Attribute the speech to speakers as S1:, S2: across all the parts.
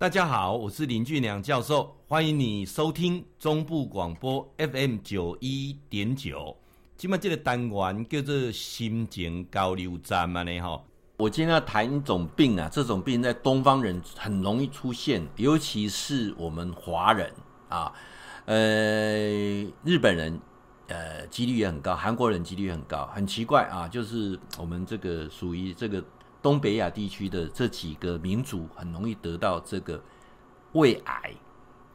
S1: 大家好，我是林俊良教授，欢迎你收听中部广播 FM 九一点九。今麦这个单元叫做心情交流站嘛呢哈。我今天要谈一种病啊，这种病在东方人很容易出现，尤其是我们华人啊，呃，日本人呃几率也很高，韩国人几率很高。很奇怪啊，就是我们这个属于这个。东北亚地区的这几个民族很容易得到这个胃癌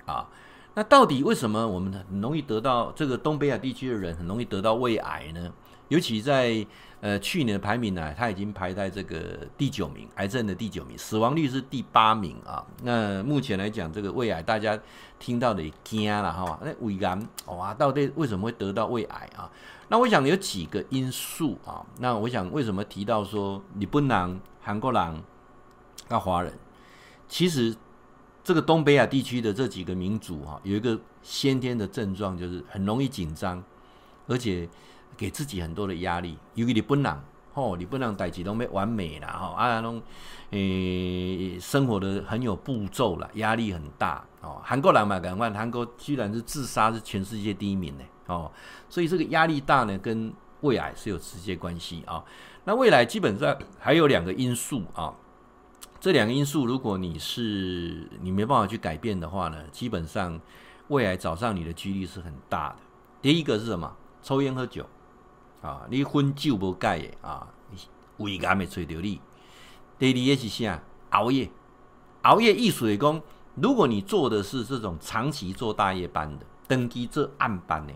S1: 啊，那到底为什么我们很容易得到这个东北亚地区的人很容易得到胃癌呢？尤其在呃去年的排名呢，他已经排在这个第九名，癌症的第九名，死亡率是第八名啊。那目前来讲，这个胃癌大家听到的也惊了哈。那胃癌哇，到底为什么会得到胃癌啊？那我想有几个因素啊。那我想为什么提到说你不能、韩国人、那华人，其实这个东北亚地区的这几个民族哈，有一个先天的症状，就是很容易紧张，而且给自己很多的压力。尤其你本人，吼，日本人代志都没完美啦，吼，啊，拢诶生活的很有步骤啦，压力很大。哦，韩国人嘛，赶快，韩国居然是自杀是全世界第一名呢。哦，所以这个压力大呢，跟胃癌是有直接关系啊。那未来基本上还有两个因素啊，这两个因素如果你是你没办法去改变的话呢，基本上胃癌找上你的几率是很大的。第一个是什么？抽烟喝酒啊，你荤酒无改的啊，胃癌会找着你。第二个是啥？熬夜，熬夜意思是讲，如果你做的是这种长期做大夜班的，长期做暗班的。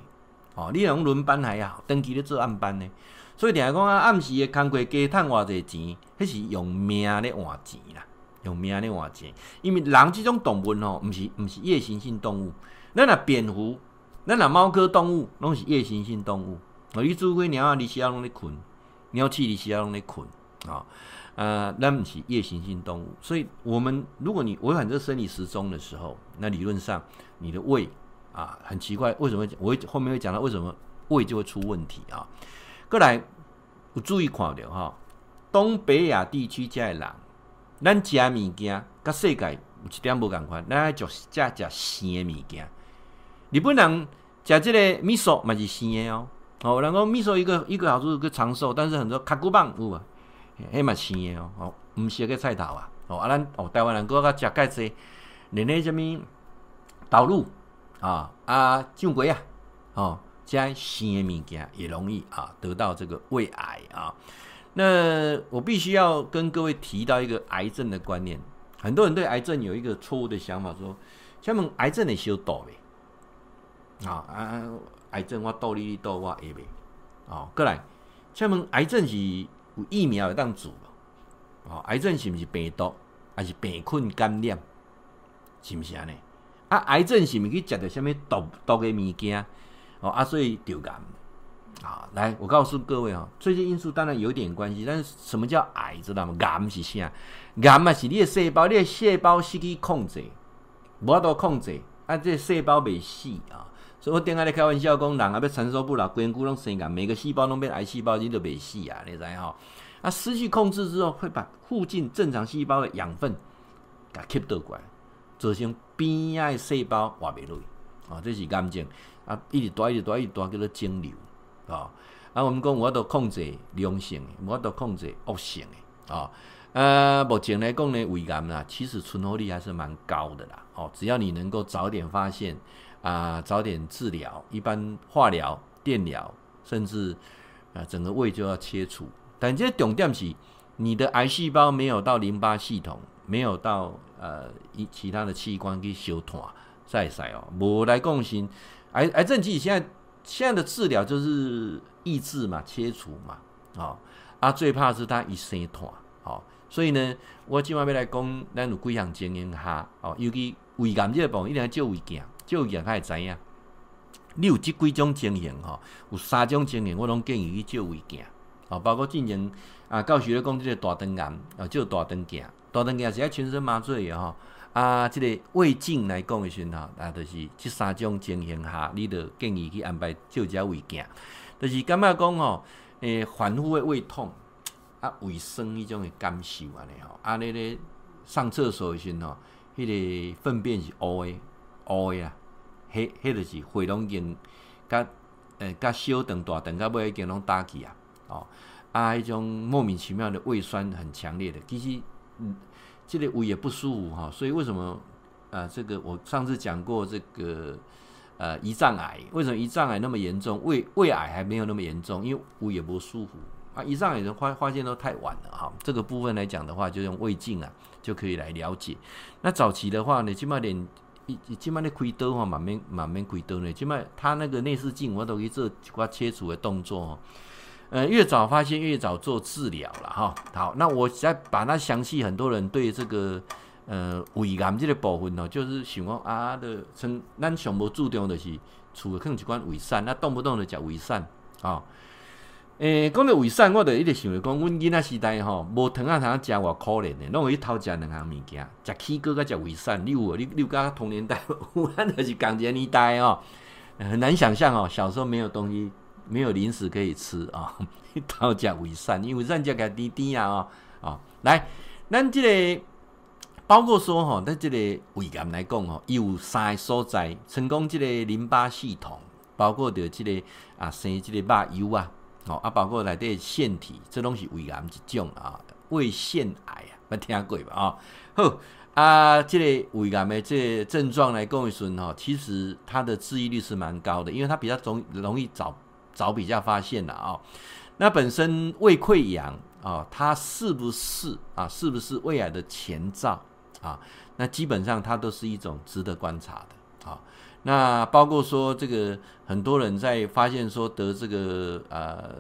S1: 哦，你用轮班还好，长期咧做暗班呢，所以听讲啊，暗时的工课加赚偌济钱，迄是用命咧换钱啦，用命咧换钱。因为人这种动物哦，毋是毋是夜行性动物。咱若蝙蝠，咱若猫科动物，拢是夜行性动物。哦，你做伙鸟啊，你时啊拢咧困，鸟鼠你时啊拢咧困啊。呃，咱毋是夜行性动物，所以我们如果你违反这生理时钟的时候，那理论上你的胃。啊，很奇怪，为什么我会后面会讲到为什么胃就会出问题啊？过来，有注意看到哈，东北亚地区这的人，咱食物件跟世界有一点不共款，咱爱食食生的物件。日本人食这个味噌嘛是生的哦，哦，人讲味噌一个一个好处是长寿，但是很多卡古棒有啊，迄嘛生的哦，哦，毋是个菜头啊，哦，啊，咱哦台湾人搁较食介济，连那什么导入。啊啊，酱龟啊，哦，加生的物件也容易啊得到这个胃癌啊。那我必须要跟各位提到一个癌症的观念，很多人对癌症有一个错误的想法，说，像我们癌症的修倒呗，啊啊，癌症我倒你倒我会呗，啊，过来，请问癌症是有疫苗会当治，啊，癌症是毋是病毒，还是病菌感染，是毋是安尼？啊，癌症是毋是去食着什么毒毒的物件？哦，啊，所以得癌啊。来，我告诉各位哦，这些因素当然有点关系，但是什么叫癌，知道吗？癌是啥？癌嘛是你的细胞，你的细胞失去控制，无法度控制，啊，这细胞未死啊。我顶下咧开玩笑讲，人啊要长寿不老，规身躯拢生癌，每个细胞拢变癌细胞，你都未死啊，你知吼？啊，失去控制之后，会把附近正常细胞的养分给吸倒过来。造成边仔的细胞活袂落去，啊，这是癌症啊，一直大一直大一直大叫做肿瘤，啊，啊，我们讲我都控制良性的，我都控制恶性的，啊，呃，目前来讲呢，胃癌呢，其实存活率还是蛮高的啦，哦，只要你能够早点发现，啊，早点治疗，一般化疗、电疗，甚至啊，整个胃就要切除，但这重点是，你的癌细胞没有到淋巴系统。没有到呃一其他的器官去修团再塞哦，无来共心癌癌症其实现在现在的治疗就是抑制嘛，切除嘛，哦。啊最怕是它一生团哦，所以呢，我今晚要来讲咱有几项经验哈哦，尤其胃癌这个部分一定要照胃镜，照胃镜才会知影。你有这几种情形哈，有三种情形我拢建议去照胃镜哦，包括进行啊教学咧讲这个大肠癌啊，照大肠镜。大肠镜是爱全身麻醉的吼，啊，这个胃镜来讲的时阵吼，啊，就是这三种情形下，你就建议去安排照一下胃镜，就是感觉讲吼，诶，反复的胃痛，啊，胃酸迄种的感受安尼吼，啊，你咧上厕所的时阵吼，迄个粪便是乌的，乌的啊，迄迄就是血拢已经甲呃甲小肠大肠甲尾已经拢打起啊，哦，啊，迄种莫名其妙的胃酸很强烈的，其实嗯，这个胃也不舒服哈，所以为什么啊、呃？这个我上次讲过这个呃胰脏癌，为什么胰脏癌那么严重？胃胃癌还没有那么严重，因为胃也不舒服啊。胰脏癌的发发现都太晚了哈，这个部分来讲的话，就用胃镜啊就可以来了解。那早期的话呢，起码连一起码你开刀哈，慢慢慢慢开刀呢，起码他那个内视镜我都可以做几块切除的动作。呃，越早发现越早做治疗了哈。好，那我再把它详细，很多人对这个呃胃癌这个部分呢，就是想讲啊的，从咱上无注重的是，除了看几罐胃散，那动不动的讲胃散啊。诶、欸，讲到胃散，我就一直想着讲，阮囡仔时代吼，无糖啊糖食偌可怜的，拢会去偷食两项物件，食起哥甲食胃散，你有无？你你有甲同年代，咱就是共一个年代哦，很难想象哦，小时候没有东西。没有零食可以吃啊，偷食胃散，因为胃散价格低低啊，啊、哦，来，咱这个包括说吼，咱即个胃癌来讲吼，伊有三个所在，成功即个淋巴系统，包括的这个啊生即个肉瘤啊，哦啊，包括内底腺体，这拢是胃癌一种啊，胃腺癌啊，捌听过吧？啊，好啊，这个胃癌的这症状来讲一说哈，其实它的治愈率是蛮高的，因为它比较容容易找。早比较发现了啊、那本身胃溃疡啊，它是不是啊？是不是胃癌的前兆啊？那基本上它都是一种值得观察的啊。那包括说这个很多人在发现说得这个呃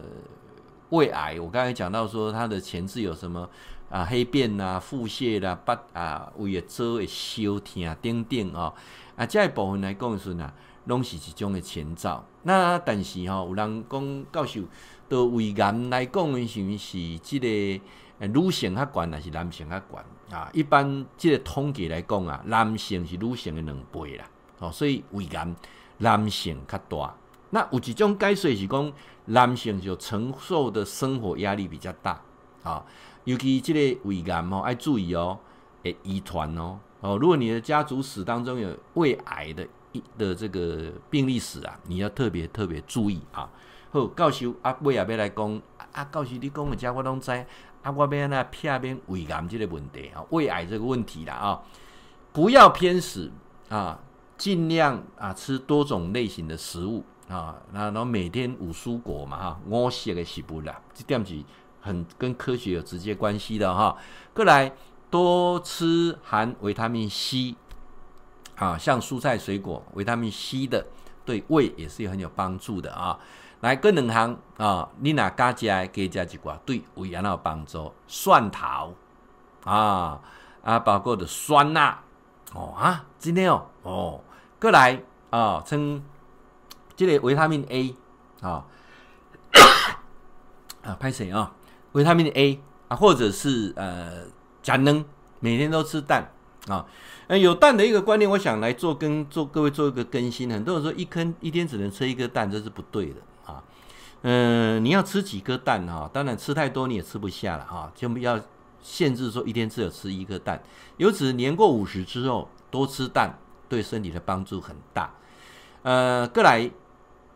S1: 胃癌，我刚才讲到说它的前置有什么啊？黑便啊、腹泻啦、八啊胃的周会烧疼等等啊啊，这一部分来讲是呢。拢是一种的前兆。那但是吼，有人讲教授，对胃癌来讲的，是毋是即个女性较悬，还是男性较悬啊？一般即个统计来讲啊，男性是女性的两倍啦。哦，所以胃癌男性较大。那有一种解释是讲，男性就承受的生活压力比较大啊。尤其即个胃癌哦，要注意哦，诶，遗传哦。哦，如果你的家族史当中有胃癌的一。的这个病历史啊，你要特别特别注意啊。好，教授啊，尾也要来讲啊，教授你讲的这我拢知啊，我要那片面胃癌这个问题啊，胃癌这个问题啦啊，不要偏食啊，尽量啊吃多种类型的食物啊，那然后每天五蔬果嘛哈，我写的食物啦，这点是很跟科学有直接关系的哈。过来多吃含维他命 C。啊，像蔬菜水果，维他命 C 的，对胃也是很有帮助的啊。来，各两行啊，你那加加加加几寡，对胃也有帮助。蒜头啊啊，包括的酸辣哦啊，今天哦哦，过来啊，称这个维他命 A 啊 啊，拍谁啊？维他命 A 啊，或者是呃，假能每天都吃蛋。啊，呃，有蛋的一个观念，我想来做跟做各位做一个更新。很多人说一坑一天只能吃一个蛋，这是不对的啊。嗯、你要吃几颗蛋哈？当然吃太多你也吃不下了哈，就要限制说一天只有吃一颗蛋。由此年过五十之后多吃蛋对身体的帮助很大。呃，过来，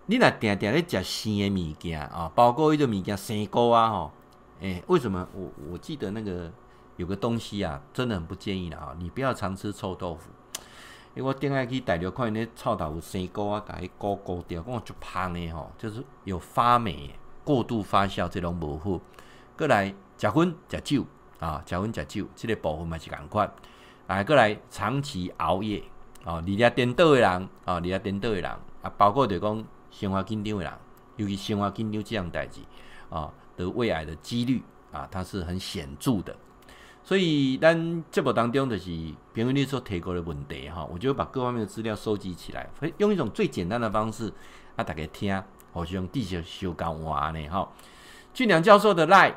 S1: 你若定定咧食生的物件啊，包括一种物件生菇啊吼。诶，为什么我我记得那个？有个东西啊，真的很不建议的啊！你不要常吃臭豆腐，因为我点开去大陆看那臭豆腐生菇啊，改高高掉，讲就胖的吼，就是有发霉、过度发酵这种模糊。过来食薰食酒啊，食薰食酒，这个部分嘛是共款。来过来长期熬夜哦，你俩颠倒的人哦，你俩颠倒的人啊，包括就讲生活紧张的人，尤其生活紧张这样代志啊，得胃癌的几率啊，它是很显著的。所以，咱节目当中就是评论你所提过的问题哈，我就把各方面的资料收集起来，用一种最简单的方式啊，大家听，好像地球修改完呢哈。俊良教授的 LINE，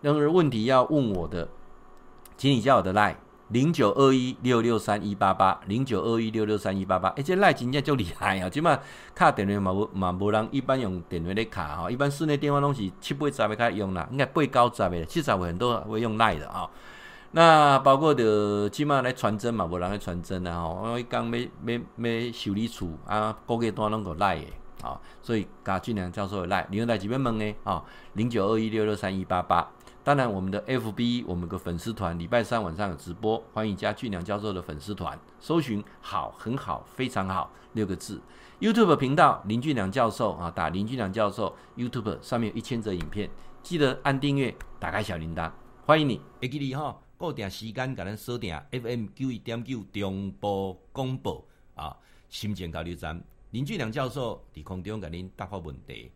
S1: 任何问题要问我的，请你叫我的 lie 零九二一六六三一八八零九二一六六三一八八，而且赖真正就厉害啊，起码卡电话嘛无嘛无人一般用电话咧卡哈，一般室内电话拢是七八十的开始用啦，应该八九十的七十的很多会用 LINE 的啊。
S2: 那包括的起码来传真嘛，无人来传真啊，吼，我讲要要要修理处啊，各个单拢个赖的啊，所以加俊良教授的来，你用来这边问诶啊，零九二一六六三一八八。当然，我们的 FB，我们个粉丝团，礼拜三晚上有直播，欢迎加俊良教授的粉丝团，搜寻好，很好，非常好六个字。YouTube 频道林俊良教授啊，打林俊良教授 YouTube 上面有一千则影片，记得按订阅，打开小铃铛，欢迎你。会记你哈。固定时间，甲咱锁定 FM 九一点九中波广播啊，心情交流站林俊良教授伫空中甲恁答复问题。